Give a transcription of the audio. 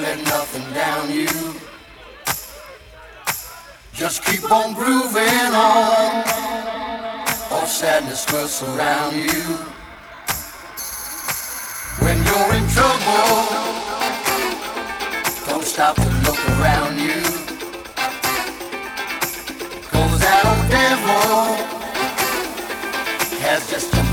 let nothing down you. Just keep on grooving on. All sadness will surround you. When you're in trouble, don't stop to look around you. Cause that old devil has just